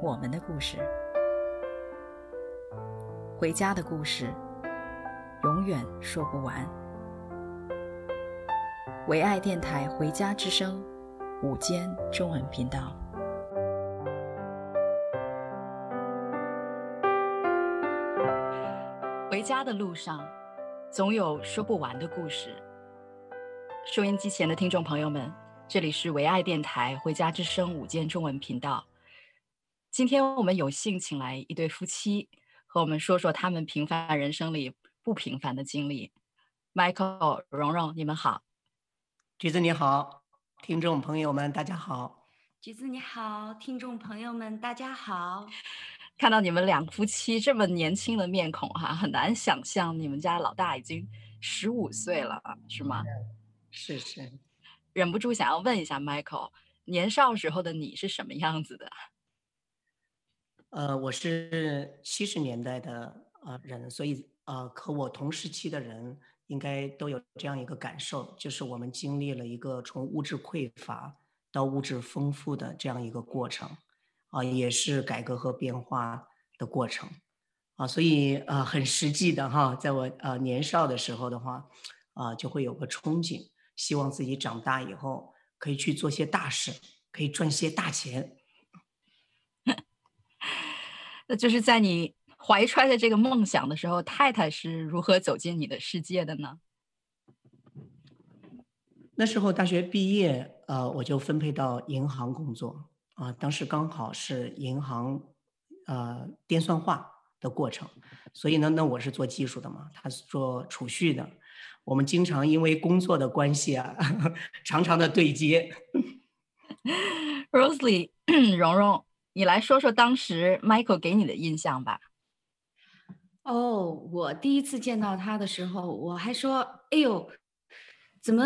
我们的故事，回家的故事。永远说不完。唯爱电台《回家之声》午间中文频道。回家的路上，总有说不完的故事。收音机前的听众朋友们，这里是唯爱电台《回家之声》午间中文频道。今天我们有幸请来一对夫妻，和我们说说他们平凡人生里。不平凡的经历，Michael、蓉蓉，你们好。橘子你好，听众朋友们大家好。橘子你好，听众朋友们大家好。看到你们两夫妻这么年轻的面孔哈，很难想象你们家老大已经十五岁了，是吗？是是。忍不住想要问一下 Michael，年少时候的你是什么样子的？呃，我是七十年代的呃人，所以。呃，和我同时期的人应该都有这样一个感受，就是我们经历了一个从物质匮乏到物质丰富的这样一个过程，啊、也是改革和变化的过程，啊、所以啊、呃，很实际的哈，在我呃年少的时候的话，啊、就会有个憧憬，希望自己长大以后可以去做些大事，可以赚些大钱。那就是在你。怀揣着这个梦想的时候，太太是如何走进你的世界的呢？那时候大学毕业，呃，我就分配到银行工作啊、呃，当时刚好是银行，呃，电算化的过程，所以呢，那我是做技术的嘛，他是做储蓄的，我们经常因为工作的关系啊，常常的对接。Rosely，蓉蓉，你来说说当时 Michael 给你的印象吧。哦我第一次见到他的时候，我还说：“哎呦，怎么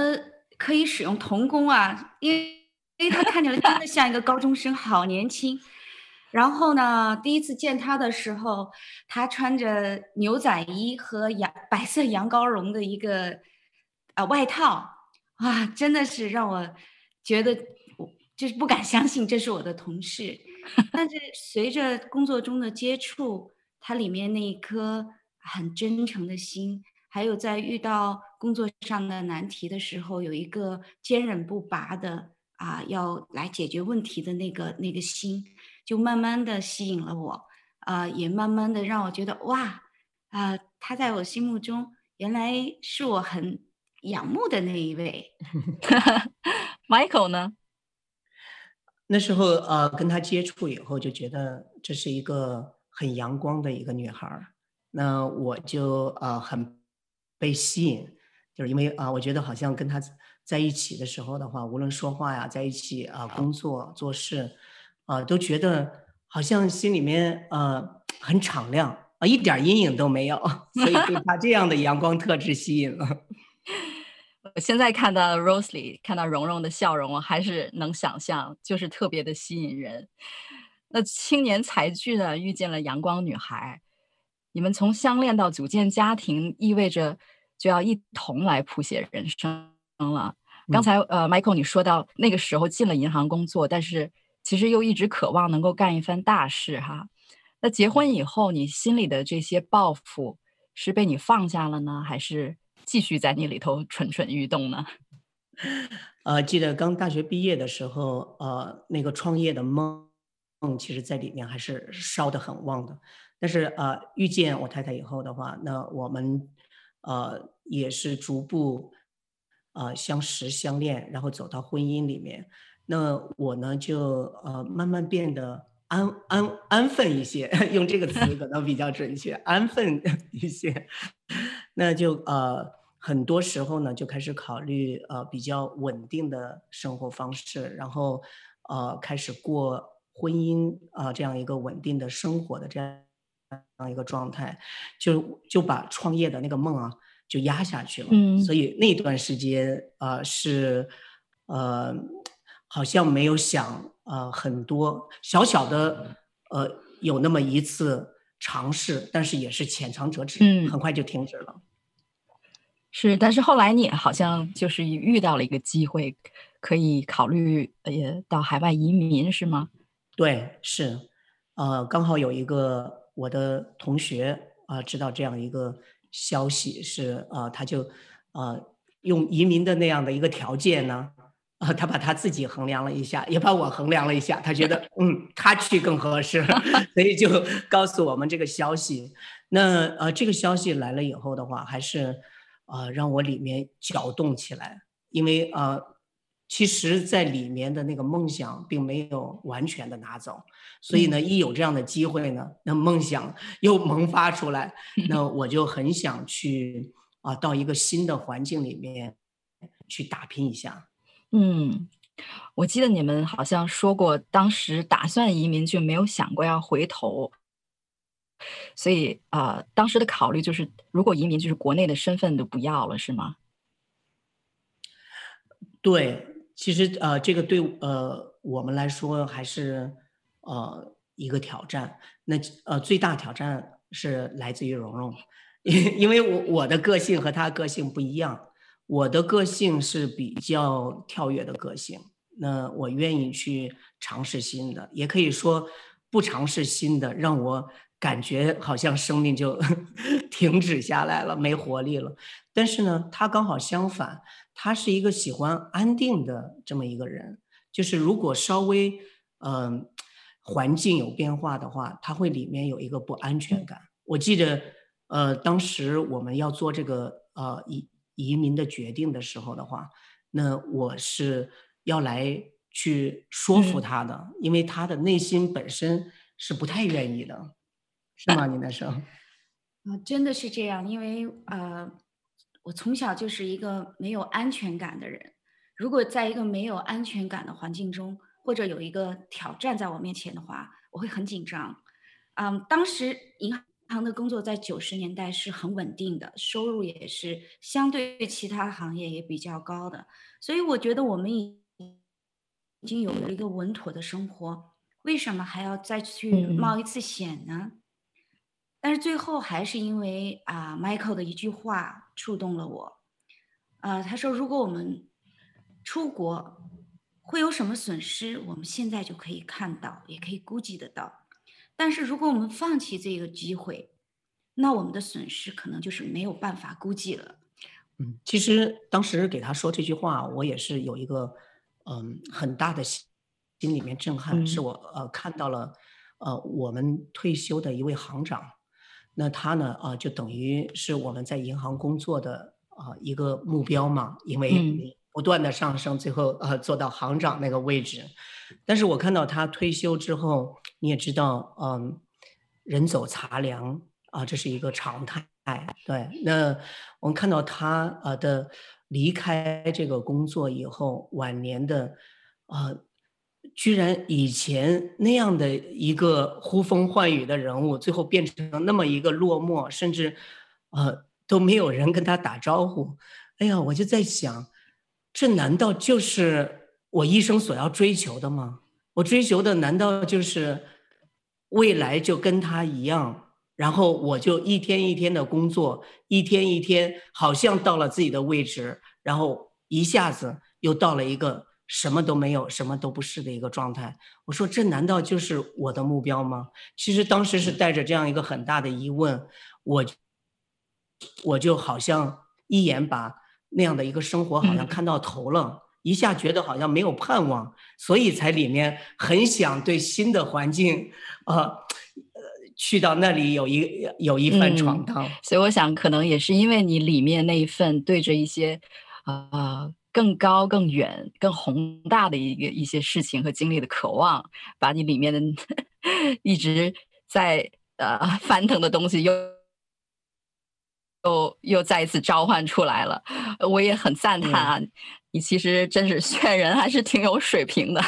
可以使用童工啊？”因为因为他看起来真的像一个高中生，好年轻。然后呢，第一次见他的时候，他穿着牛仔衣和羊白色羊羔绒的一个啊、外套，哇，真的是让我觉得我就是不敢相信这是我的同事。但是随着工作中的接触。他里面那一颗很真诚的心，还有在遇到工作上的难题的时候，有一个坚韧不拔的啊，要来解决问题的那个那个心，就慢慢的吸引了我，啊，也慢慢的让我觉得哇，啊，他在我心目中原来是我很仰慕的那一位。Michael 呢？那时候呃，跟他接触以后，就觉得这是一个。很阳光的一个女孩儿，那我就、呃、很被吸引，就是因为啊、我觉得好像跟她在一起的时候的话，无论说话呀，在一起啊、工作做事，啊、都觉得好像心里面呃很敞亮啊、一点阴影都没有，所以被她这样的阳光特质吸引了。我现在看到 Rosely，看到蓉蓉的笑容，我还是能想象，就是特别的吸引人。那青年才俊呢，遇见了阳光女孩，你们从相恋到组建家庭，意味着就要一同来谱写人生了。刚才呃，Michael 你说到那个时候进了银行工作，但是其实又一直渴望能够干一番大事哈。那结婚以后，你心里的这些抱负是被你放下了呢，还是继续在你里头蠢蠢欲动呢？呃，记得刚大学毕业的时候，呃，那个创业的梦。梦，其实在里面还是烧得很旺的，但是呃，遇见我太太以后的话，那我们呃也是逐步呃相识相恋，然后走到婚姻里面。那我呢就呃慢慢变得安安安分一些，用这个词可能比较准确，安分一些。那就呃很多时候呢就开始考虑呃比较稳定的生活方式，然后呃开始过。婚姻啊、呃、这样一个稳定的生活的这样样一个状态，就就把创业的那个梦啊就压下去了。嗯，所以那段时间啊、呃、是呃好像没有想呃很多小小的呃有那么一次尝试，但是也是浅尝辄止，嗯，很快就停止了。是，但是后来你好像就是遇到了一个机会，可以考虑呃到海外移民，是吗？对，是，呃，刚好有一个我的同学啊、呃，知道这样一个消息是啊、呃，他就呃用移民的那样的一个条件呢，他把他自己衡量了一下，也把我衡量了一下，他觉得嗯他去更合适，所以就告诉我们这个消息。那呃这个消息来了以后的话，还是。啊、呃，让我里面搅动起来，因为呃，其实，在里面的那个梦想并没有完全的拿走，所以呢，一有这样的机会呢，那梦想又萌发出来，那我就很想去啊、呃，到一个新的环境里面去打拼一下。嗯，我记得你们好像说过，当时打算移民就没有想过要回头。所以啊、呃，当时的考虑就是，如果移民，就是国内的身份都不要了，是吗？对，其实呃，这个对呃我们来说还是呃一个挑战。那呃最大挑战是来自于蓉蓉，因 因为我我的个性和她个性不一样，我的个性是比较跳跃的个性，那我愿意去尝试新的，也可以说不尝试新的让我。感觉好像生命就 停止下来了，没活力了。但是呢，他刚好相反，他是一个喜欢安定的这么一个人。就是如果稍微嗯、环境有变化的话，他会里面有一个不安全感。我记得呃当时我们要做这个呃一移民的决定的时候的话，那我是要来去说服他的，因为他的内心本身是不太愿意的。是吗？你那时候，啊，真的是这样。因为呃，我从小就是一个没有安全感的人。如果在一个没有安全感的环境中，或者有一个挑战在我面前的话，我会很紧张。嗯，当时银行的工作在九十年代是很稳定的，收入也是相对于其他行业也比较高的，所以我觉得我们已已经有了一个稳妥的生活，为什么还要再去冒一次险呢？但是最后还是因为啊，Michael 的一句话触动了我。啊，他说：“如果我们出国会有什么损失，我们现在就可以看到，也可以估计得到。但是如果我们放弃这个机会，那我们的损失可能就是没有办法估计了。”嗯，其实当时给他说这句话，我也是有一个嗯很大的心心里面震撼，嗯、是我呃看到了呃我们退休的一位行长。那他呢？啊，就等于是我们在银行工作的啊一个目标嘛，因为不断的上升，最后呃做到行长那个位置。但是我看到他退休之后，你也知道，嗯，人走茶凉啊，这是一个常态。对，那我们看到他呃的离开这个工作以后，晚年的啊。居然以前那样的一个呼风唤雨的人物，最后变成那么一个落寞，甚至，呃，都没有人跟他打招呼。哎呀，我就在想，这难道就是我一生所要追求的吗？我追求的难道就是未来就跟他一样，然后我就一天一天的工作，一天一天好像到了自己的位置，然后一下子又到了一个。什么都没有，什么都不是的一个状态。我说，这难道就是我的目标吗？其实当时是带着这样一个很大的疑问，我我就好像一眼把那样的一个生活好像看到头了，一下觉得好像没有盼望，所以才里面很想对新的环境，呃，去到那里有一有一番闯荡。嗯，所以我想，可能也是因为你里面那一份对着一些啊。呃更高、更远、更宏大的一个一些事情和经历的渴望，把你里面的 一直在呃翻腾的东西又又又再一次召唤出来了。我也很赞叹啊，嗯、你其实真是选人还是挺有水平的，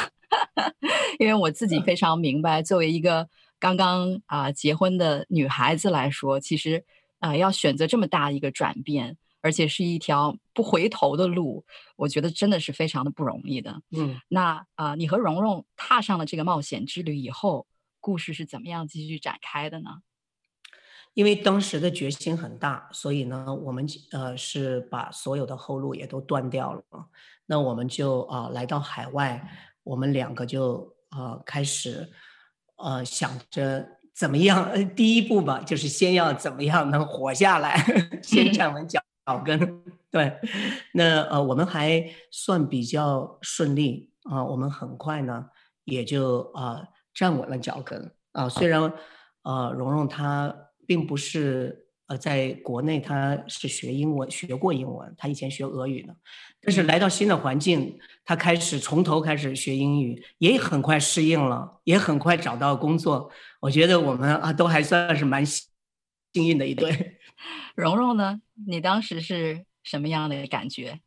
因为我自己非常明白，作为一个刚刚啊、呃、结婚的女孩子来说，其实啊、呃、要选择这么大一个转变，而且是一条不回头的路，我觉得真的是非常的不容易的。嗯，那啊、呃，你和蓉蓉踏上了这个冒险之旅以后，故事是怎么样继续展开的呢？因为当时的决心很大，所以呢，我们呃是把所有的后路也都断掉了。那我们就啊、呃、来到海外，我们两个就啊、呃、开始呃想着怎么样，第一步吧，就是先要怎么样能活下来，先站稳脚脚跟。对，那呃我们还算比较顺利啊、我们很快呢也就啊、呃、站稳了脚跟啊、虽然呃蓉蓉她。并不是呃，在国内他是学英文，学过英文，他以前学俄语的，但是来到新的环境，他开始从头开始学英语，也很快适应了，也很快找到工作。我觉得我们啊，都还算是蛮幸运的一对。蓉蓉呢？你当时是什么样的感觉？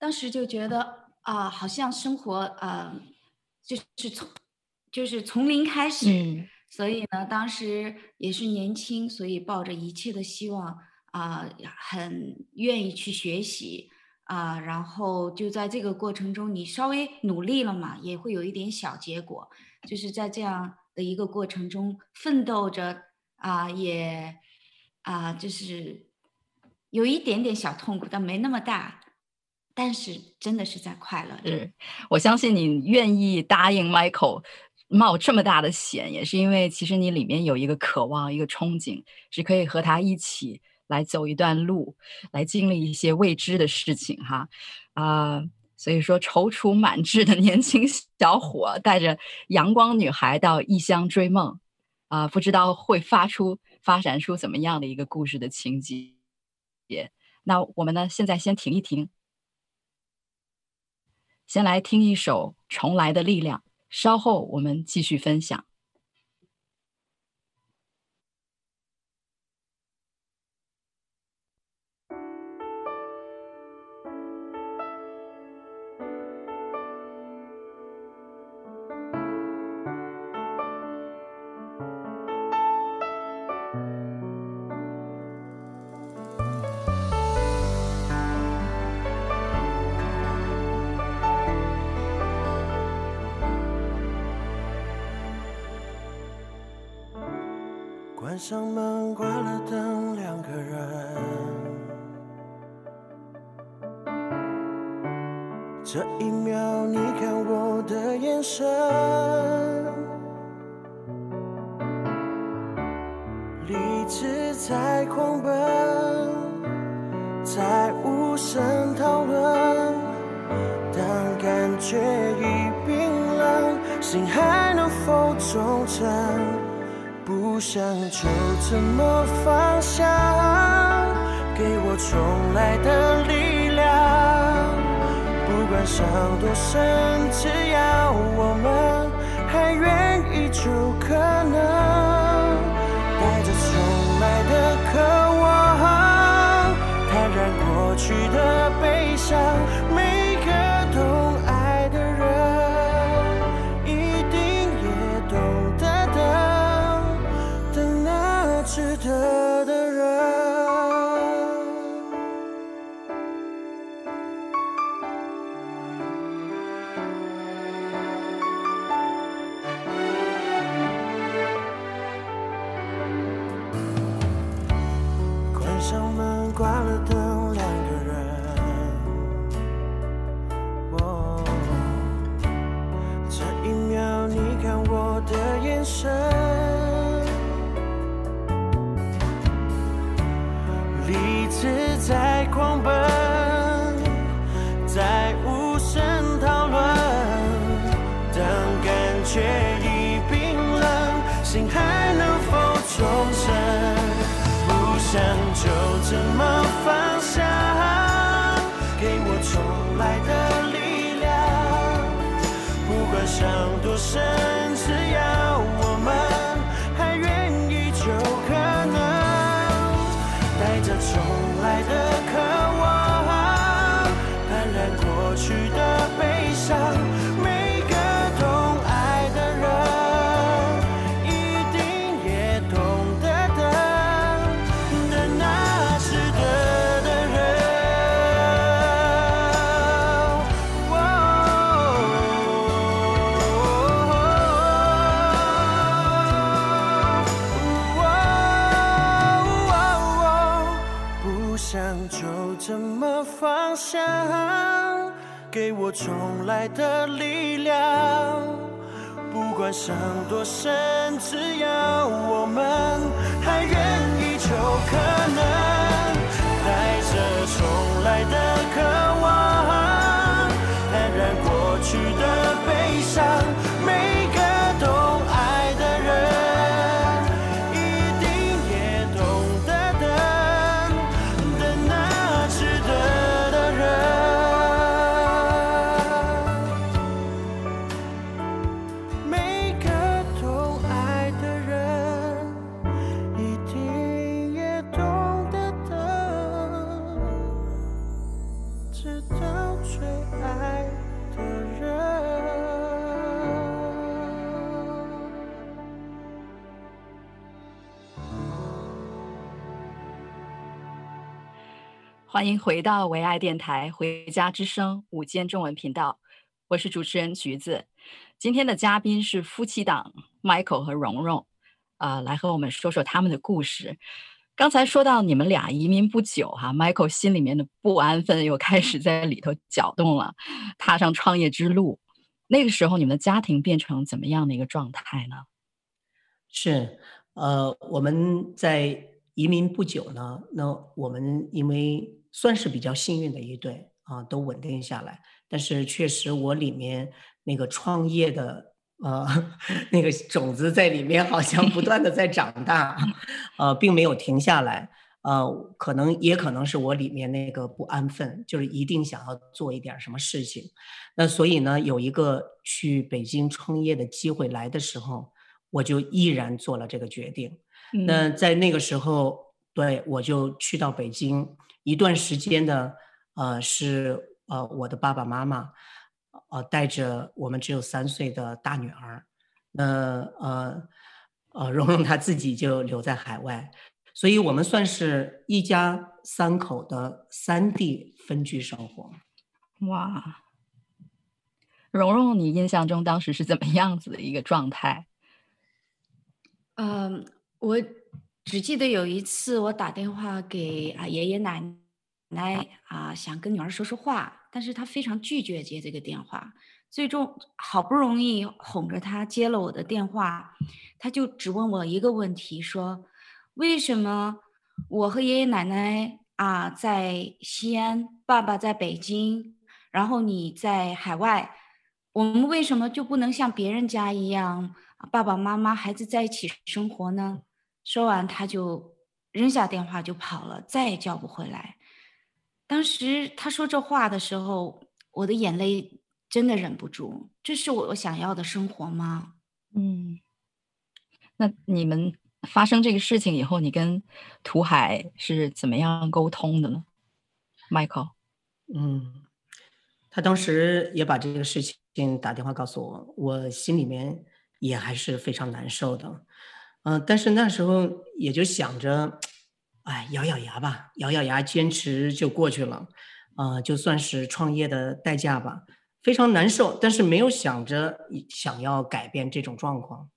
当时就觉得啊、呃，好像生活啊、呃，就是从就是从零开始。嗯所以呢，当时也是年轻，所以抱着一切的希望啊、很愿意去学习啊、然后就在这个过程中，你稍微努力了嘛，也会有一点小结果，就是在这样的一个过程中奋斗着啊、也啊、就是有一点点小痛苦，但没那么大，但是真的是在快乐。是，我相信你愿意答应 Michael。冒这么大的险，也是因为其实你里面有一个渴望，一个憧憬，是可以和他一起来走一段路，来经历一些未知的事情，哈，啊、所以说踌躇满志的年轻小伙带着阳光女孩到异乡追梦，啊、不知道会发出发展出怎么样的一个故事的情节。那我们呢，现在先停一停，先来听一首《重来的力量》。稍后我们继续分享。关上门，关了灯，两个人。这一秒，你看我的眼神，理智在狂奔，在无声讨论。当感觉已冰冷，心还能否忠诚？不想就这么放下，给我重来的力量。不管伤多深，只要我们还愿意，就可能带着重来的渴望，坦然过去的悲伤。重来的力量。不管伤多深，只要我们欢迎回到唯爱电台《回家之声》午间中文频道，我是主持人橘子。今天的嘉宾是夫妻档 Michael 和蓉蓉，啊、呃，来和我们说说他们的故事。刚才说到你们俩移民不久，哈，Michael 心里面的不安分又开始在里头搅动了，踏上创业之路。那个时候，你们的家庭变成怎么样的一个状态呢？是，呃，我们在移民不久呢，那我们因为算是比较幸运的一对啊，都稳定下来。但是确实，我里面那个创业的呃 那个种子在里面，好像不断的在长大，呃，并没有停下来。呃，可能也可能是我里面那个不安分，就是一定想要做一点什么事情。那所以呢，有一个去北京创业的机会来的时候，我就毅然做了这个决定。那在那个时候，对，我就去到北京。一段时间的，呃，是呃我的爸爸妈妈，呃带着我们只有三岁的大女儿，那呃呃蓉蓉她自己就留在海外，所以我们算是一家三口的三地分居生活。哇，蓉蓉，你印象中当时是怎么样子的一个状态？嗯，我。只记得有一次，我打电话给啊爷爷奶奶啊，想跟女儿说说话，但是他非常拒绝接这个电话。最终好不容易哄着他接了我的电话，他就只问我一个问题：说为什么我和爷爷奶奶啊在西安，爸爸在北京，然后你在海外，我们为什么就不能像别人家一样，爸爸妈妈孩子在一起生活呢？说完，他就扔下电话就跑了，再也叫不回来。当时他说这话的时候，我的眼泪真的忍不住。这是我想要的生活吗？嗯。那你们发生这个事情以后，你跟涂海是怎么样沟通的呢？Michael，嗯，他当时也把这个事情打电话告诉我，我心里面也还是非常难受的。嗯、但是那时候也就想着，哎，咬咬牙吧，咬咬牙坚持就过去了，啊、就算是创业的代价吧，非常难受，但是没有想着想要改变这种状况。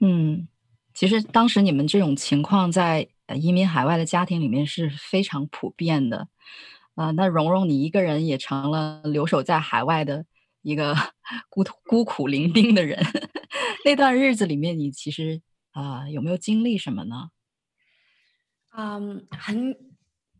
嗯，其实当时你们这种情况在移民海外的家庭里面是非常普遍的，啊、那蓉蓉你一个人也成了留守在海外的一个 孤孤苦伶仃的人，那段日子里面你其实。啊、有没有经历什么呢？嗯，很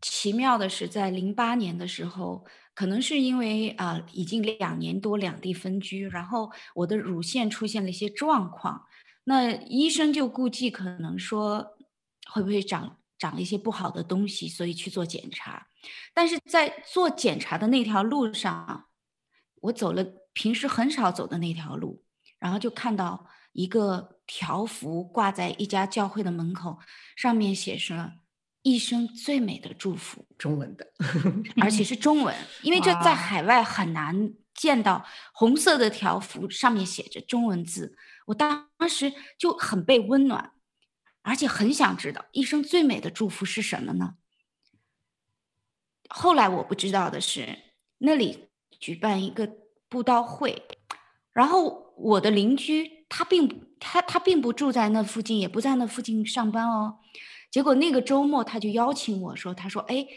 奇妙的是，在零八年的时候，可能是因为啊、已经两年多两地分居，然后我的乳腺出现了一些状况，那医生就估计可能说会不会长长一些不好的东西，所以去做检查。但是在做检查的那条路上，我走了平时很少走的那条路，然后就看到一个。条幅挂在一家教会的门口，上面写着“一生最美的祝福”，中文的，而且 是中文，因为这在海外很难见到红色的条幅上面写着中文字。我当时就很被温暖，而且很想知道一生最美的祝福是什么呢？后来我不知道的是，那里举办一个布道会，然后我的邻居他并。他他并不住在那附近，也不在那附近上班哦。结果那个周末，他就邀请我说：“他说，哎，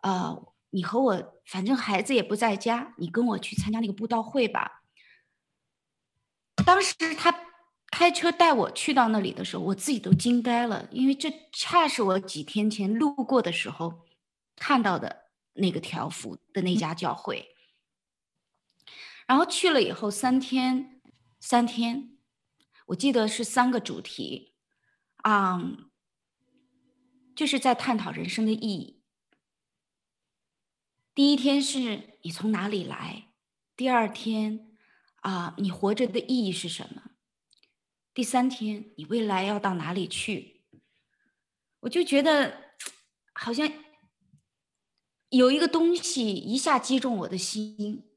呃，你和我，反正孩子也不在家，你跟我去参加那个布道会吧。”当时他开车带我去到那里的时候，我自己都惊呆了，因为这恰是我几天前路过的时候看到的那个条幅的那家教会。然后去了以后三天，三天，我记得是三个主题，啊、嗯，就是在探讨人生的意义。第一天是你从哪里来，第二天啊，你活着的意义是什么？第三天你未来要到哪里去？我就觉得好像有一个东西一下击中我的心。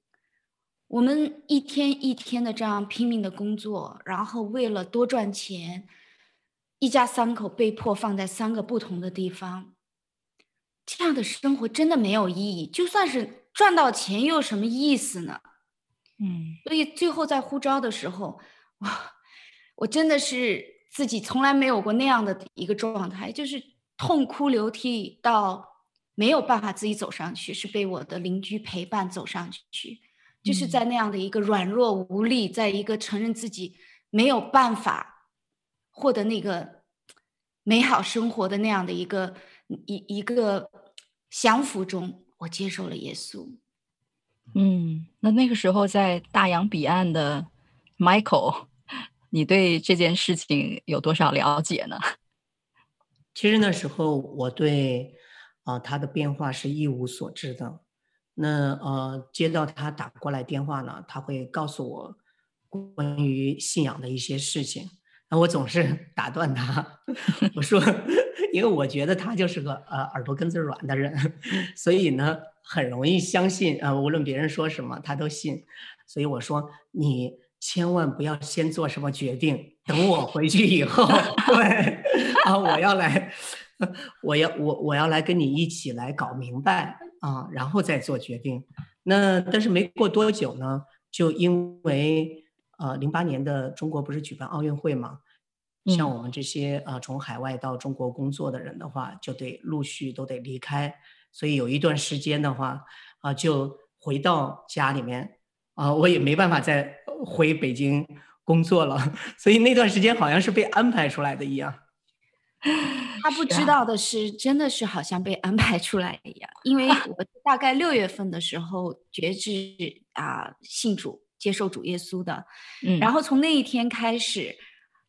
我们一天一天的这样拼命的工作，然后为了多赚钱，一家三口被迫放在三个不同的地方。这样的生活真的没有意义，就算是赚到钱又有什么意思呢？嗯，所以最后在呼召的时候，我，我真的是自己从来没有过那样的一个状态，就是痛哭流涕到没有办法自己走上去，是被我的邻居陪伴走上去，就是在那样的一个软弱无力，在一个承认自己没有办法获得那个美好生活的那样的一个。一一个降服中，我接受了耶稣。嗯，那那个时候在大洋彼岸的 Michael，你对这件事情有多少了解呢？其实那时候我对啊、呃、他的变化是一无所知的。那呃接到他打过来电话呢，他会告诉我关于信仰的一些事情。那我总是 打断他，我说。因为我觉得他就是个呃耳朵根子软的人，所以呢很容易相信啊、呃，无论别人说什么他都信。所以我说你千万不要先做什么决定，等我回去以后，对啊，我要来，我要我我要来跟你一起来搞明白啊，然后再做决定。那但是没过多久呢，就因为呃零八年的中国不是举办奥运会嘛。像我们这些啊，从海外到中国工作的人的话，就得陆续都得离开，所以有一段时间的话，啊，就回到家里面，啊，我也没办法再回北京工作了，所以那段时间好像是被安排出来的一样。他不知道的是，真的是好像被安排出来一样，因为 我大概六月份的时候觉知啊，信主，接受主耶稣的，嗯，然后从那一天开始。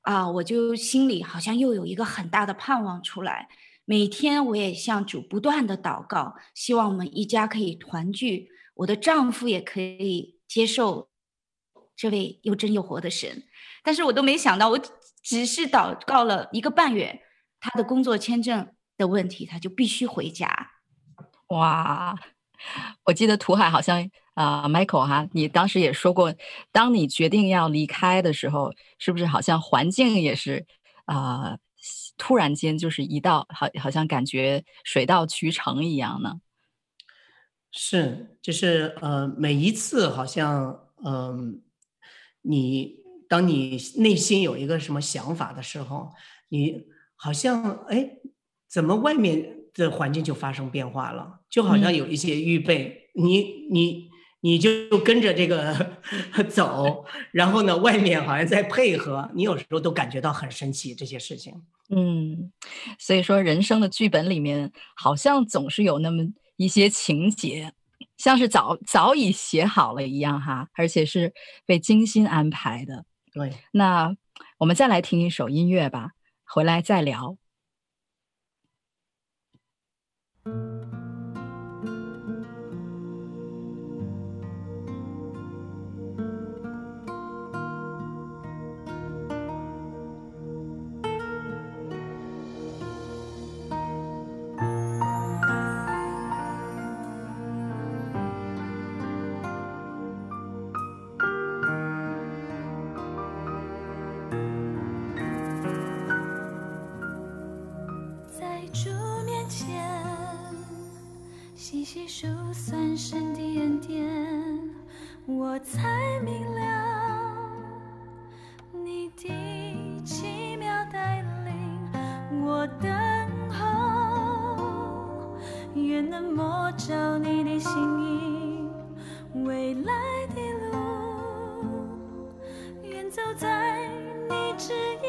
啊，我就心里好像又有一个很大的盼望出来。每天我也向主不断的祷告，希望我们一家可以团聚，我的丈夫也可以接受这位又真又活的神。但是我都没想到，我只是祷告了一个半月，他的工作签证的问题，他就必须回家。哇，我记得土海好像。啊、uh，Michael 哈，你当时也说过，当你决定要离开的时候，是不是好像环境也是啊，uh, 突然间就是一道，好，好像感觉水到渠成一样呢？是，就是呃，每一次好像嗯、呃，你当你内心有一个什么想法的时候，你好像哎，怎么外面的环境就发生变化了？就好像有一些预备，嗯、你你。你就跟着这个 走，然后呢，外面好像在配合，你有时候都感觉到很神奇这些事情。嗯，所以说人生的剧本里面好像总是有那么一些情节，像是早早已写好了一样哈，而且是被精心安排的。对，那我们再来听一首音乐吧，回来再聊。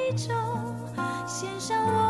旨意中，献上我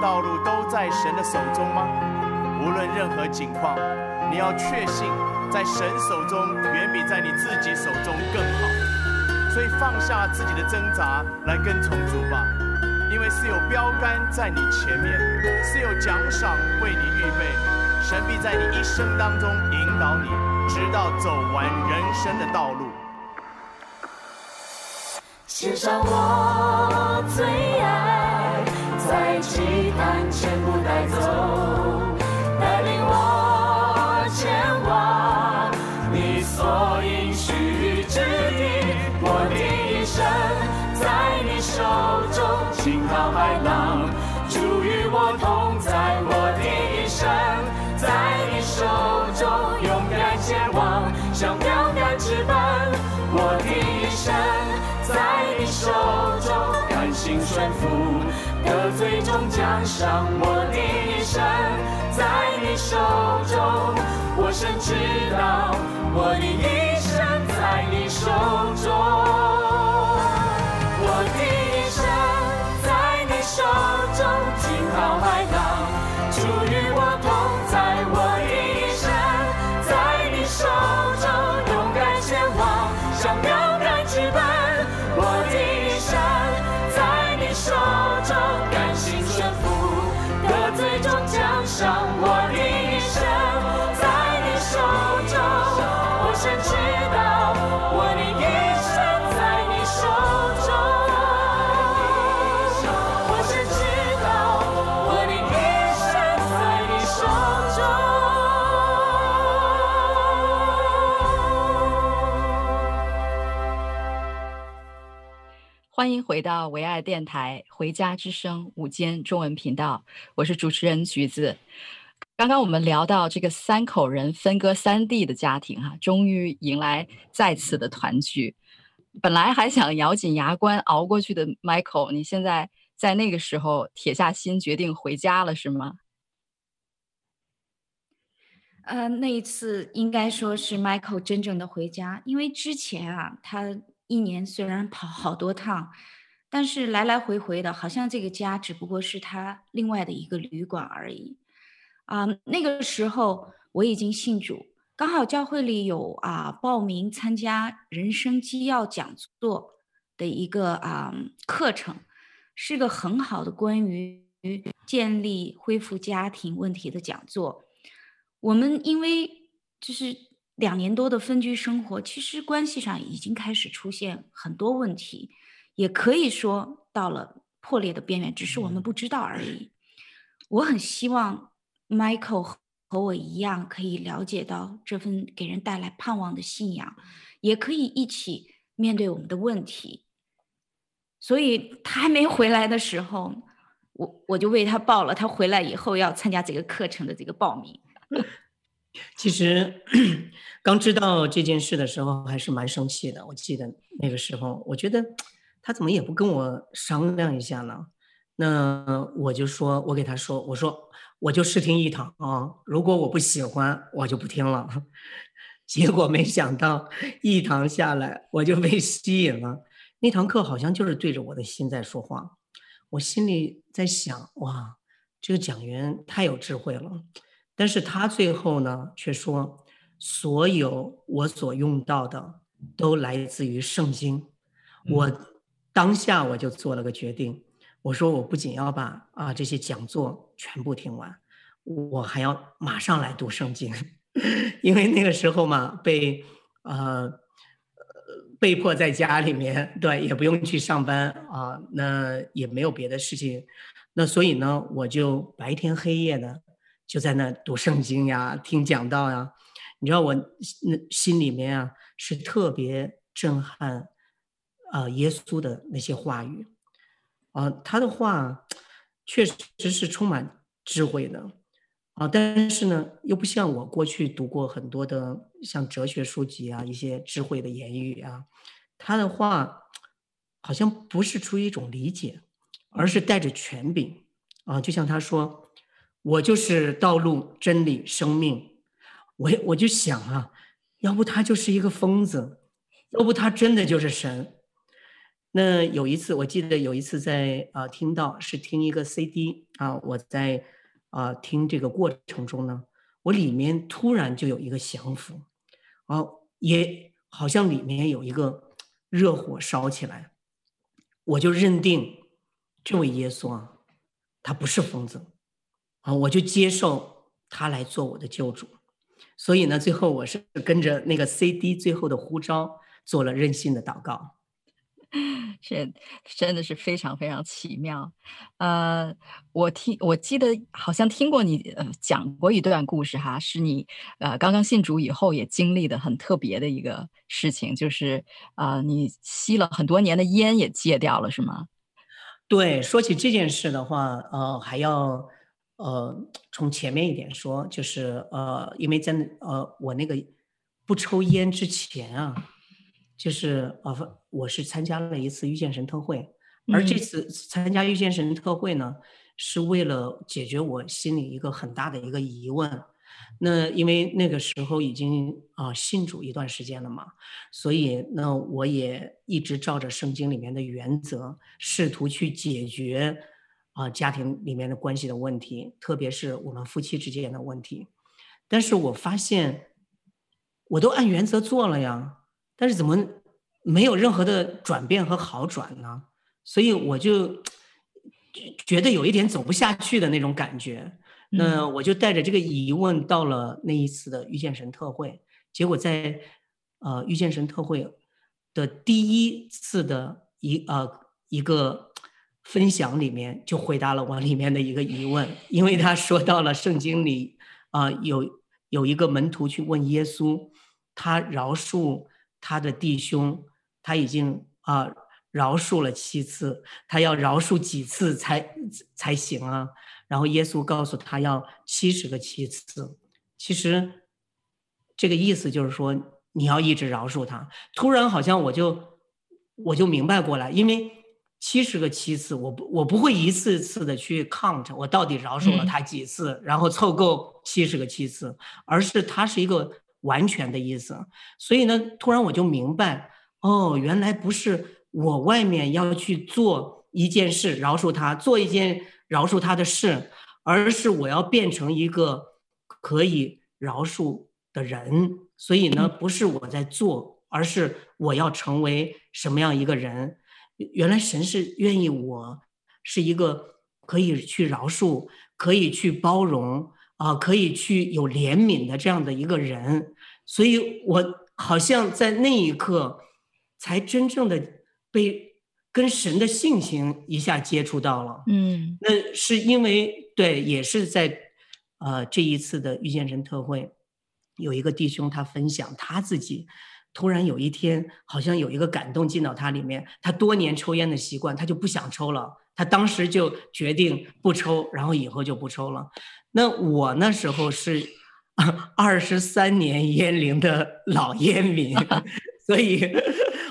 道路都在神的手中吗？无论任何境况，你要确信，在神手中远比在你自己手中更好。所以放下自己的挣扎，来跟从主吧，因为是有标杆在你前面，是有奖赏为你预备。神必在你一生当中引导你，直到走完人生的道路。献上我最爱，在祭坛全部带走，终奖赏。我的一生在你手中，我深知道我的一生在你手中。我的一生在你手中，惊涛骇浪，欢迎回到唯爱电台《回家之声》午间中文频道，我是主持人橘子。刚刚我们聊到这个三口人分割三地的家庭，哈，终于迎来再次的团聚。本来还想咬紧牙关熬过去的 Michael，你现在在那个时候铁下心决定回家了，是吗？呃，那一次应该说是 Michael 真正的回家，因为之前啊，他一年虽然跑好多趟，但是来来回回的，好像这个家只不过是他另外的一个旅馆而已。啊、那个时候我已经信主，刚好教会里有啊、报名参加人生基要讲座的一个啊、课程，是个很好的关于建立恢复家庭问题的讲座。我们因为就是两年多的分居生活，其实关系上已经开始出现很多问题，也可以说到了破裂的边缘，只是我们不知道而已。我很希望 Michael 和我一样，可以了解到这份给人带来盼望的信仰，也可以一起面对我们的问题。所以他还没回来的时候，我我就为他报了他回来以后要参加这个课程的这个报名。其实 刚知道这件事的时候，还是蛮生气的。我记得那个时候，我觉得他怎么也不跟我商量一下呢？那我就说，我给他说，我说我就试听一堂啊，如果我不喜欢，我就不听了。结果没想到一堂下来，我就被吸引了。那堂课好像就是对着我的心在说话。我心里在想，哇，这个讲员太有智慧了。但是他最后呢，却说，所有我所用到的都来自于圣经。我当下我就做了个决定，我说我不仅要把啊这些讲座全部听完，我还要马上来读圣经，因为那个时候嘛，被呃被迫在家里面，对，也不用去上班啊，那也没有别的事情，那所以呢，我就白天黑夜的。就在那读圣经呀，听讲道呀，你知道我那心里面啊是特别震撼，啊、呃，耶稣的那些话语，啊、他的话确实是充满智慧的，啊、但是呢，又不像我过去读过很多的像哲学书籍啊，一些智慧的言语啊，他的话好像不是出于一种理解，而是带着权柄，啊、就像他说。我就是道路、真理、生命，我也我就想啊，要不他就是一个疯子，要不他真的就是神。那有一次，我记得有一次在啊、听到是听一个 CD 啊，我在啊、听这个过程中呢，我里面突然就有一个降服，啊，也好像里面有一个热火烧起来，我就认定这位耶稣啊，他不是疯子。啊，我就接受他来做我的救主，所以呢，最后我是跟着那个 CD 最后的呼召做了任性的祷告，是真的是非常非常奇妙。呃，我听我记得好像听过你呃讲过一段故事哈，是你呃刚刚信主以后也经历的很特别的一个事情，就是呃你吸了很多年的烟也戒掉了，是吗？对，说起这件事的话，呃，还要。呃，从前面一点说，就是呃，因为在呃我那个不抽烟之前啊，就是呃我是参加了一次遇见神特会，而这次参加遇见神特会呢，是为了解决我心里一个很大的一个疑问。那因为那个时候已经啊、呃、信主一段时间了嘛，所以那我也一直照着圣经里面的原则，试图去解决。啊，家庭里面的关系的问题，特别是我们夫妻之间的问题，但是我发现，我都按原则做了呀，但是怎么没有任何的转变和好转呢？所以我就觉得有一点走不下去的那种感觉。那我就带着这个疑问到了那一次的遇见神特会，结果在呃遇见神特会的第一次的一呃一个。分享里面就回答了我里面的一个疑问，因为他说到了圣经里啊、有有一个门徒去问耶稣，他饶恕他的弟兄，他已经啊、饶恕了七次，他要饶恕几次才才行啊？然后耶稣告诉他要七十个七次。其实这个意思就是说你要一直饶恕他。突然好像我就我就明白过来，因为。七十个七次，我不我不会一次次的去 count，我到底饶恕了他几次，嗯、然后凑够七十个七次，而是它是一个完全的意思。所以呢，突然我就明白，哦，原来不是我外面要去做一件事饶恕他，做一件饶恕他的事，而是我要变成一个可以饶恕的人。所以呢，不是我在做，而是我要成为什么样一个人。原来神是愿意我是一个可以去饶恕、可以去包容啊、呃，可以去有怜悯的这样的一个人。所以我好像在那一刻，才真正的被跟神的性情一下接触到了。嗯，那是因为对，也是在呃这一次的遇见神特会，有一个弟兄他分享他自己。突然有一天，好像有一个感动进到他里面。他多年抽烟的习惯，他就不想抽了。他当时就决定不抽，然后以后就不抽了。那我那时候是二十三年烟龄的老烟民，所以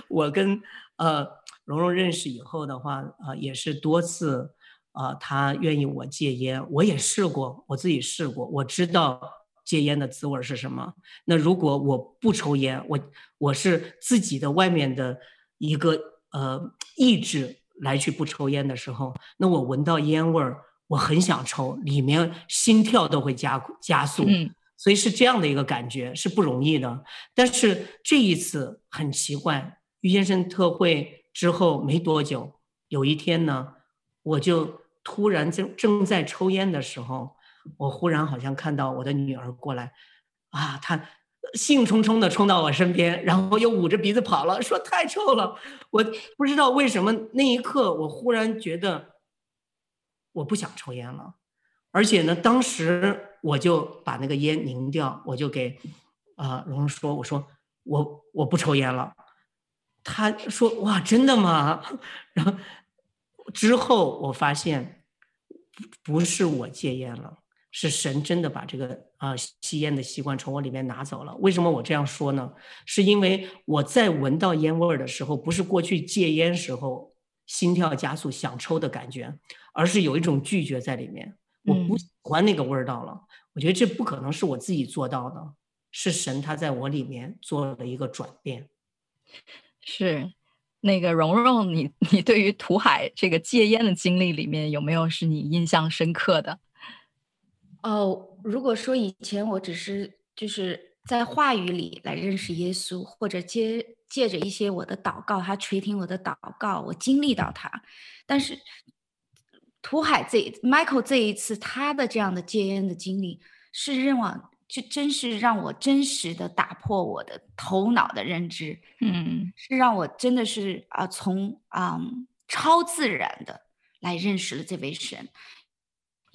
我跟呃蓉蓉认识以后的话，啊、呃，也是多次啊、呃，他愿意我戒烟，我也试过，我自己试过，我知道。戒烟的滋味是什么？那如果我不抽烟，我我是自己的外面的一个呃意志来去不抽烟的时候，那我闻到烟味儿，我很想抽，里面心跳都会加加速，嗯，所以是这样的一个感觉，是不容易的。但是这一次很奇怪，于先生特会之后没多久，有一天呢，我就突然正正在抽烟的时候。我忽然好像看到我的女儿过来，啊，她兴冲冲的冲到我身边，然后又捂着鼻子跑了，说太臭了。我不知道为什么那一刻，我忽然觉得我不想抽烟了，而且呢，当时我就把那个烟拧掉，我就给啊蓉蓉说，我说我我不抽烟了。她说哇，真的吗？然后之后我发现不是我戒烟了。是神真的把这个啊、呃、吸烟的习惯从我里面拿走了。为什么我这样说呢？是因为我在闻到烟味儿的时候，不是过去戒烟时候心跳加速想抽的感觉，而是有一种拒绝在里面。我不喜欢那个味道了。嗯、我觉得这不可能是我自己做到的，是神他在我里面做了一个转变。是那个蓉蓉，你你对于土海这个戒烟的经历里面有没有是你印象深刻的？哦，如果说以前我只是就是在话语里来认识耶稣，或者借借着一些我的祷告，他垂听我的祷告，我经历到他。但是图海这 Michael 这一次他的这样的戒烟的经历，是让我就真是让我真实的打破我的头脑的认知，嗯，是让我真的是啊从啊、嗯、超自然的来认识了这位神。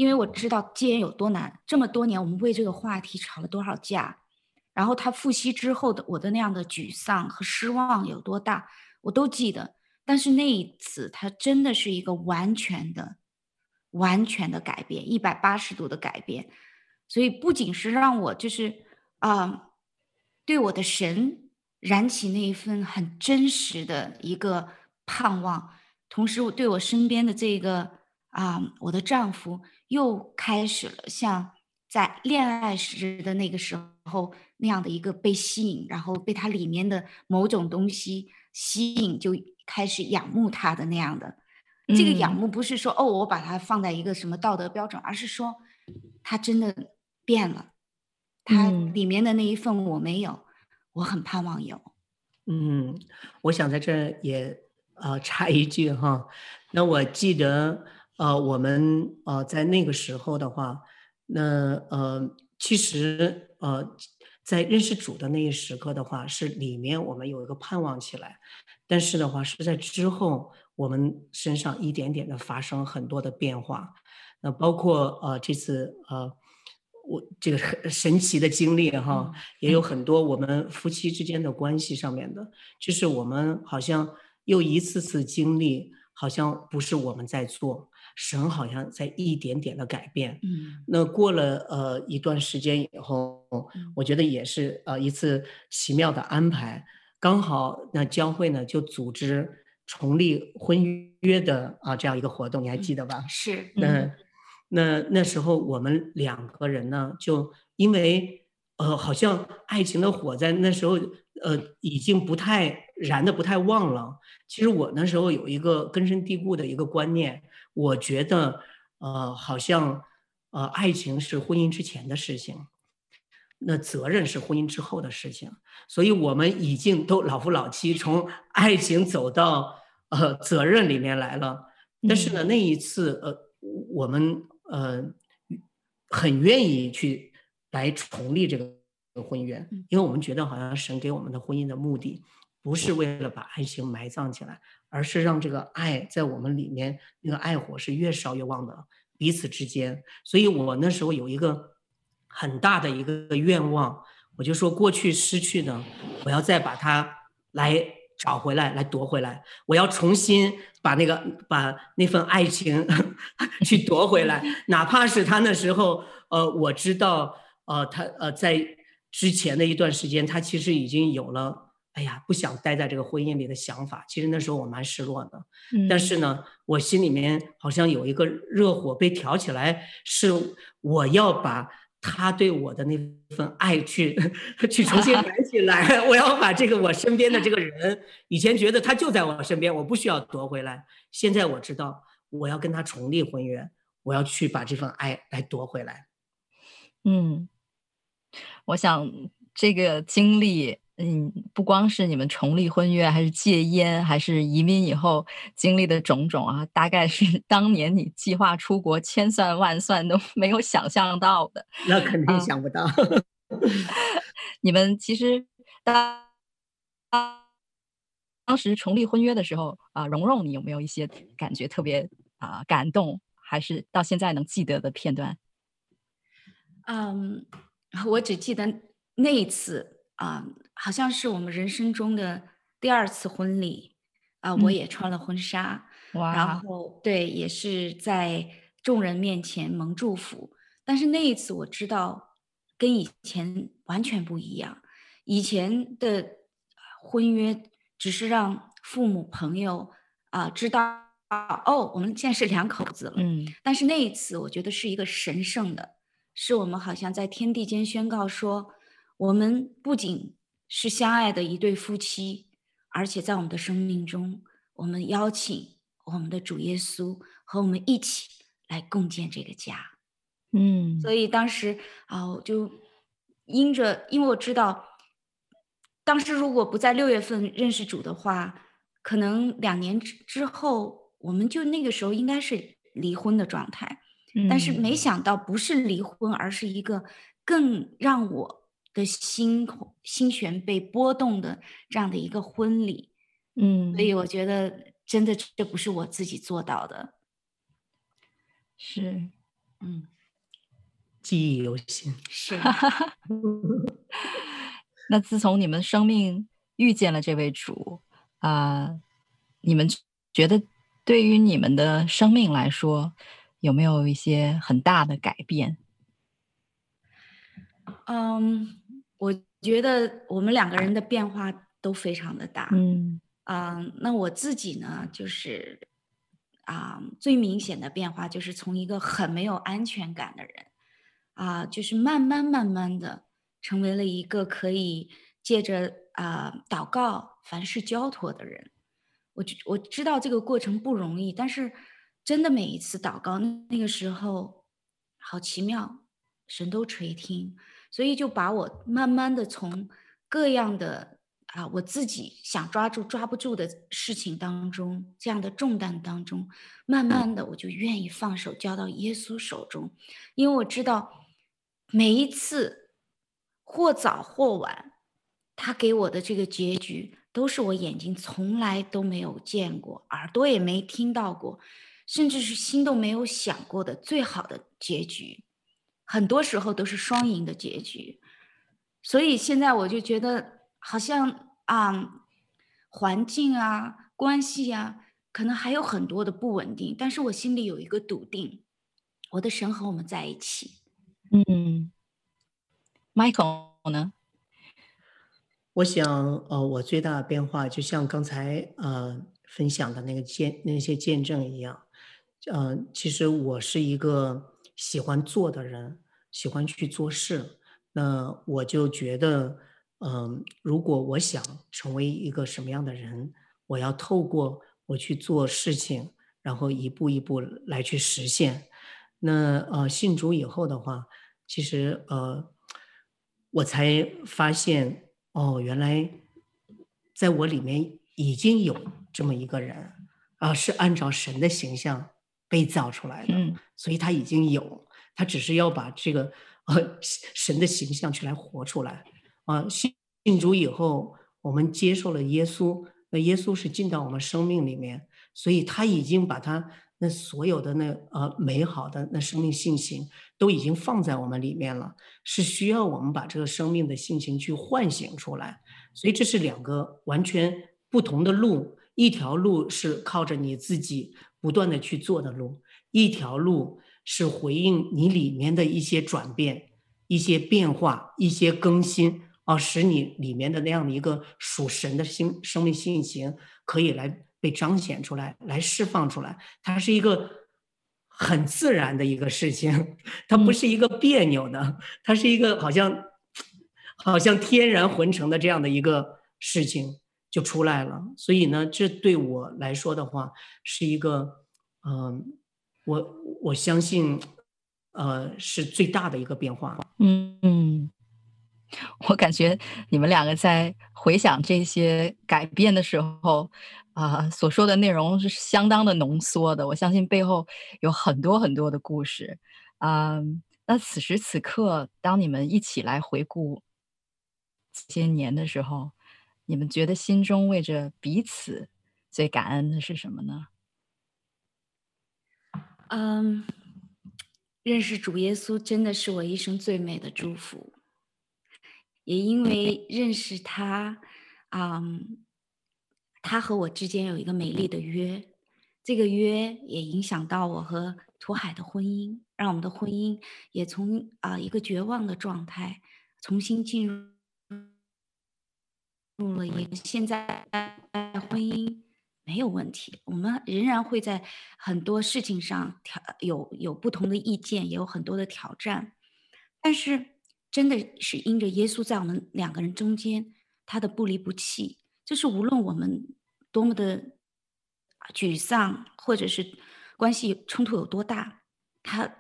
因为我知道戒烟有多难，这么多年我们为这个话题吵了多少架，然后他复吸之后的我的那样的沮丧和失望有多大，我都记得。但是那一次，他真的是一个完全的、完全的改变，一百八十度的改变。所以不仅是让我就是啊、对我的神燃起那一份很真实的一个盼望，同时我对我身边的这个啊、我的丈夫。又开始了像在恋爱时的那个时候那样的一个被吸引，然后被它里面的某种东西吸引，就开始仰慕他的那样的。这个仰慕不是说哦，我把它放在一个什么道德标准，而是说他真的变了，他里面的那一份我没有，我很盼望有。嗯，我想在这也呃插一句哈，那我记得。呃，我们呃在那个时候的话，那呃其实呃在认识主的那一时刻的话，是里面我们有一个盼望起来，但是的话是在之后我们身上一点点的发生很多的变化，那包括呃这次呃我这个很神奇的经历哈，也有很多我们夫妻之间的关系上面的，就是我们好像又一次次经历，好像不是我们在做。神好像在一点点的改变，嗯，那过了呃一段时间以后，我觉得也是呃一次奇妙的安排，刚好那教会呢就组织重立婚约的啊这样一个活动，你还记得吧？是，那、嗯、那那时候我们两个人呢，就因为呃好像爱情的火在那时候呃已经不太燃的不太旺了。其实我那时候有一个根深蒂固的一个观念。我觉得，呃，好像，呃，爱情是婚姻之前的事情，那责任是婚姻之后的事情。所以，我们已经都老夫老妻，从爱情走到呃责任里面来了。但是呢，那一次，呃，我们呃很愿意去来重立这个婚约，因为我们觉得好像神给我们的婚姻的目的，不是为了把爱情埋葬起来，而是让这个爱在我们里面那个爱火是越烧越旺的彼此之间。所以我那时候有一个很大的一个愿望，我就说过去失去的，我要再把它来。找回来，来夺回来！我要重新把那个把那份爱情 去夺回来，哪怕是他那时候，呃，我知道，呃，他呃在之前的一段时间，他其实已经有了，哎呀，不想待在这个婚姻里的想法。其实那时候我蛮失落的，嗯，但是呢，我心里面好像有一个热火被挑起来，是我要把。他对我的那份爱去 去重新 燃起来，我要把这个我身边的这个人，以前觉得他就在我身边，我不需要夺回来。现在我知道，我要跟他重立婚约，我要去把这份爱来夺回来。嗯，我想这个经历。嗯，不光是你们重立婚约，还是戒烟，还是移民以后经历的种种啊，大概是 当年你计划出国千算万算都 没有想象到的。那肯定想不到。啊、你们其实当当时重立婚约的时候啊，蓉蓉，你有没有一些感觉特别啊感动，还是到现在能记得的片段？嗯，我只记得那一次。啊、uh，好像是我们人生中的第二次婚礼啊，uh, 嗯，我也穿了婚纱，哇，然后对，也是在众人面前蒙祝福。但是那一次我知道跟以前完全不一样，以前的婚约只是让父母朋友啊、uh, 知道哦，我们现在是两口子了，嗯，但是那一次我觉得是一个神圣的，是我们好像在天地间宣告说。我们不仅是相爱的一对夫妻，而且在我们的生命中，我们邀请我们的主耶稣和我们一起来共建这个家。嗯，所以当时啊，我就因着，因为我知道，当时如果不在六月份认识主的话，可能两年之之后，我们就那个时候应该是离婚的状态。嗯，但是没想到不是离婚，而是一个更让我。的心心弦被波动的这样的一个婚礼，嗯，所以我觉得真的这不是我自己做到的，是，嗯，记忆犹新，是。那自从你们生命遇见了这位主啊，呃，你们觉得对于你们的生命来说，有没有一些很大的改变？嗯。我觉得我们两个人的变化都非常的大，嗯啊、呃，那我自己呢，就是啊、呃，最明显的变化就是从一个很没有安全感的人，啊、呃，就是慢慢慢慢的成为了一个可以借着啊、呃、祷告凡事交托的人。我我知道这个过程不容易，但是真的每一次祷告那个时候，好奇妙，神都垂听。所以就把我慢慢的从各样的啊，我自己想抓住抓不住的事情当中，这样的重担当中，慢慢的我就愿意放手交到耶稣手中，因为我知道每一次或早或晚，他给我的这个结局都是我眼睛从来都没有见过，耳朵也没听到过，甚至是心都没有想过的最好的结局。很多时候都是双赢的结局，所以现在我就觉得好像啊，环境啊、关系啊，可能还有很多的不稳定，但是我心里有一个笃定，我的神和我们在一起。嗯，Michael 呢？我想，呃，我最大的变化就像刚才呃分享的那个见那些见证一样，呃，其实我是一个。喜欢做的人，喜欢去做事，那我就觉得，嗯、如果我想成为一个什么样的人，我要透过我去做事情，然后一步一步来去实现。那呃，信主以后的话，其实呃，我才发现，哦，原来在我里面已经有这么一个人，啊、是按照神的形象。被造出来的，所以他已经有，他只是要把这个呃神的形象去来活出来啊。信信主以后，我们接受了耶稣，那耶稣是进到我们生命里面，所以他已经把他那所有的那呃美好的那生命性情都已经放在我们里面了，是需要我们把这个生命的性情去唤醒出来。所以这是两个完全不同的路，一条路是靠着你自己不断的去做的路，一条路是回应你里面的一些转变、一些变化、一些更新。啊，使你里面的那样的一个属神的心生命性情可以来被彰显出来，来释放出来。它是一个很自然的一个事情，它不是一个别扭的，它是一个好像好像天然混成的这样的一个事情就出来了。所以呢，这对我来说的话，是一个嗯、呃，我我相信，呃，是最大的一个变化。嗯嗯。我感觉你们两个在回想这些改变的时候，啊、所说的内容是相当的浓缩的。我相信背后有很多很多的故事。啊、那此时此刻，当你们一起来回顾这些年的时候，你们觉得心中为着彼此最感恩的是什么呢？嗯，认识主耶稣真的是我一生最美的祝福。也因为认识他，嗯，他和我之间有一个美丽的约，这个约也影响到我和土海的婚姻，让我们的婚姻也从啊、一个绝望的状态重新进入入了一个现在婚姻没有问题，我们仍然会在很多事情上挑有有不同的意见，也有很多的挑战，但是。真的是因着耶稣在我们两个人中间，他的不离不弃，就是无论我们多么的沮丧，或者是关系冲突有多大，他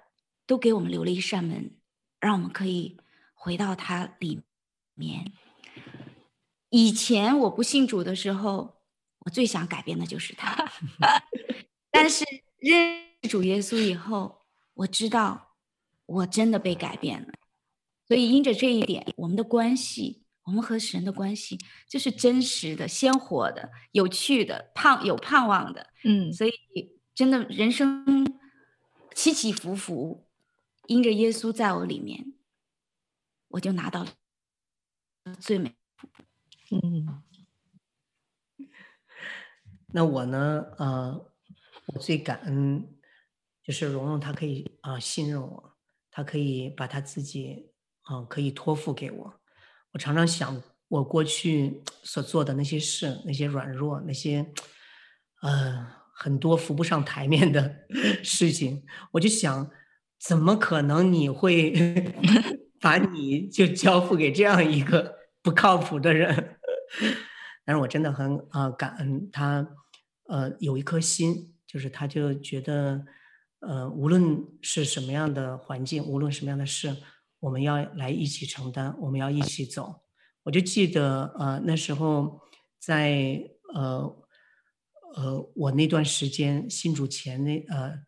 都给我们留了一扇门，让我们可以回到他里面。以前我不信主的时候，我最想改变的就是他，但是认识主耶稣以后，我知道我真的被改变了。所以，因着这一点，我们的关系，我们和神的关系，就是真实的、鲜活的、有趣的、盼有盼望的。嗯，所以真的人生起起伏伏，因着耶稣在我里面，我就拿到了最美。嗯，那我呢？呃，我最感恩就是蓉蓉，她可以啊、信任我，她可以把她自己。啊，可以托付给我。我常常想，我过去所做的那些事，那些软弱，那些，呃，很多浮不上台面的 事情，我就想，怎么可能你会 把你就交付给这样一个不靠谱的人？但是我真的很啊、呃、感恩他，呃，有一颗心，就是他就觉得，呃，无论是什么样的环境，无论什么样的事。我们要来一起承担，我们要一起走。我就记得，呃，那时候在呃呃，我那段时间信主前那呃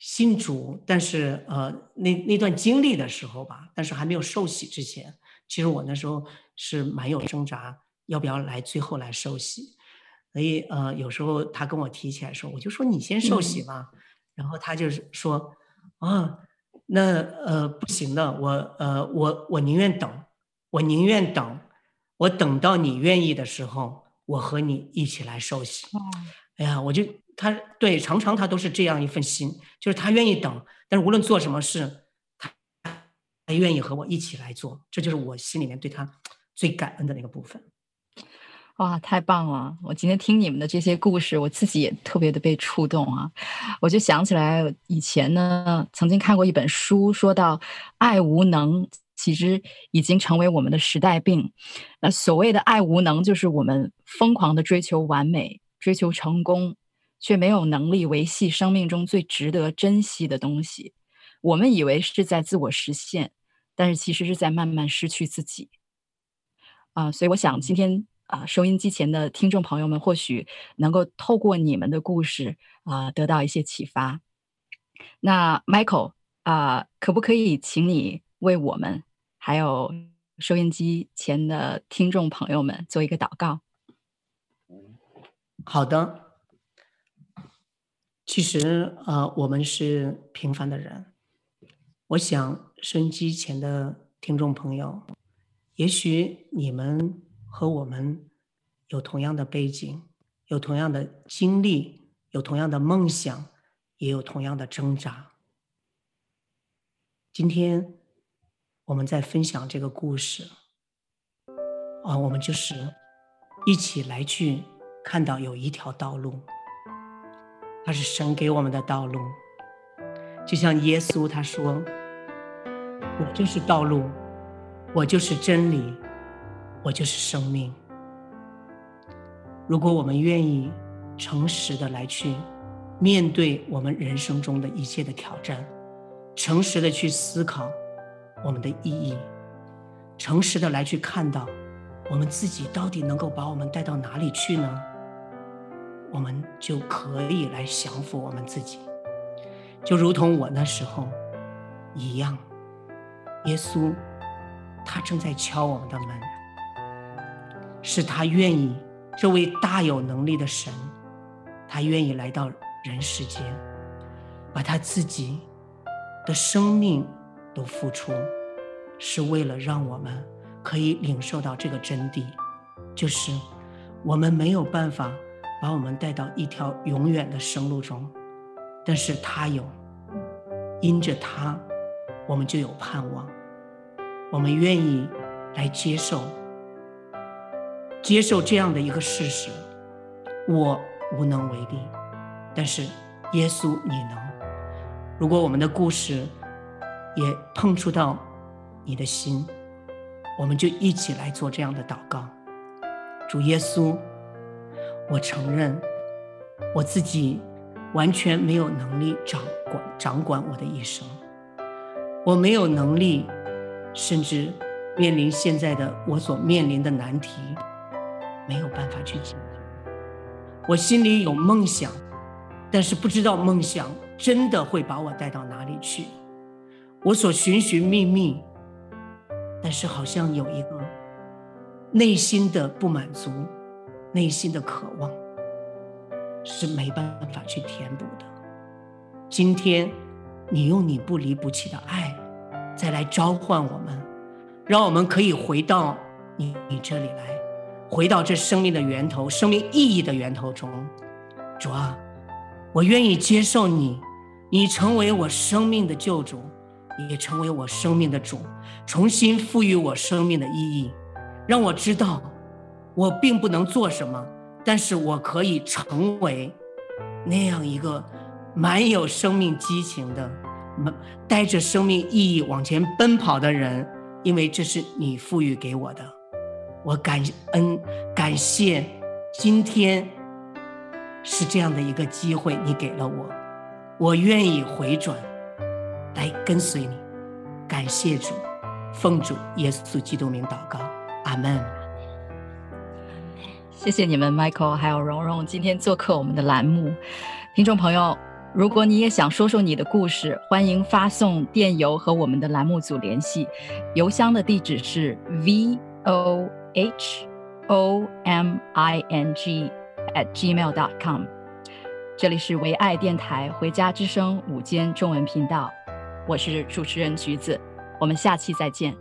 信主，但是呃那那段经历的时候吧，但是还没有受洗之前，其实我那时候是蛮有挣扎，要不要来最后来受洗。所以呃，有时候他跟我提起来说，我就说你先受洗吧。嗯、然后他就是说啊。那呃不行的，我呃我我宁愿等，我宁愿等，我等到你愿意的时候，我和你一起来受洗。嗯、哎呀，我就他对常常他都是这样一份心，就是他愿意等，但是无论做什么事，他他愿意和我一起来做，这就是我心里面对他最感恩的那个部分。哇，太棒了！我今天听你们的这些故事，我自己也特别的被触动啊。我就想起来以前呢，曾经看过一本书，说到爱无能，其实已经成为我们的时代病。那所谓的爱无能，就是我们疯狂的追求完美，追求成功，却没有能力维系生命中最值得珍惜的东西。我们以为是在自我实现，但是其实是在慢慢失去自己。啊，所以我想今天。啊，收音机前的听众朋友们，或许能够透过你们的故事啊，得到一些启发。那 Michael 啊，可不可以请你为我们还有收音机前的听众朋友们做一个祷告。好的。其实啊、我们是平凡的人。我想收音机前的听众朋友，也许你们和我们有同样的背景，有同样的经历，有同样的梦想，也有同样的挣扎。今天我们在分享这个故事，啊，我们就是一起来去看到有一条道路，它是神给我们的道路，就像耶稣他说：“我就是道路，我就是真理，我就是生命。”如果我们愿意诚实的来去面对我们人生中的一切的挑战。诚实的去思考我们的意义，诚实的来去看到我们自己到底能够把我们带到哪里去呢？我们就可以来降服我们自己，就如同我那时候一样。耶稣他正在敲我们的门，是他愿意，这位大有能力的神，他愿意来到人世间，把他自己。的生命都付出，是为了让我们可以领受到这个真谛，就是我们没有办法把我们带到一条永远的生路中，但是他有，因着他，我们就有盼望。我们愿意来接受，接受这样的一个事实。我无能为力，但是耶稣你能。如果我们的故事也碰触到你的心，我们就一起来做这样的祷告。主耶稣，我承认我自己完全没有能力掌管掌管我的一生，我没有能力，甚至面临现在的我所面临的难题，没有办法去解决。我心里有梦想，但是不知道梦想。真的会把我带到哪里去？我所寻寻觅觅，但是好像有一个内心的不满足，内心的渴望是没办法去填补的。今天，你用你不离不弃的爱，再来召唤我们，让我们可以回到你你这里来，回到这生命的源头、生命意义的源头中。主啊，我愿意接受你。你成为我生命的救主，也成为我生命的主，重新赋予我生命的意义，让我知道，我并不能做什么，但是我可以成为那样一个满有生命激情的、带着生命意义往前奔跑的人，因为这是你赋予给我的。我感恩感谢，今天是这样的一个机会，你给了我。我愿意回转，来跟随你。感谢主，奉主耶稣基督名祷告，阿门。谢谢你们，Michael 还有蓉蓉，今天做客我们的栏目。听众朋友，如果你也想说说你的故事，欢迎发送电邮和我们的栏目组联系。邮箱的地址是 v o h o m i n g at gmail.com。这里是唯爱电台《回家之声》午间中文频道，我是主持人橘子，我们下期再见。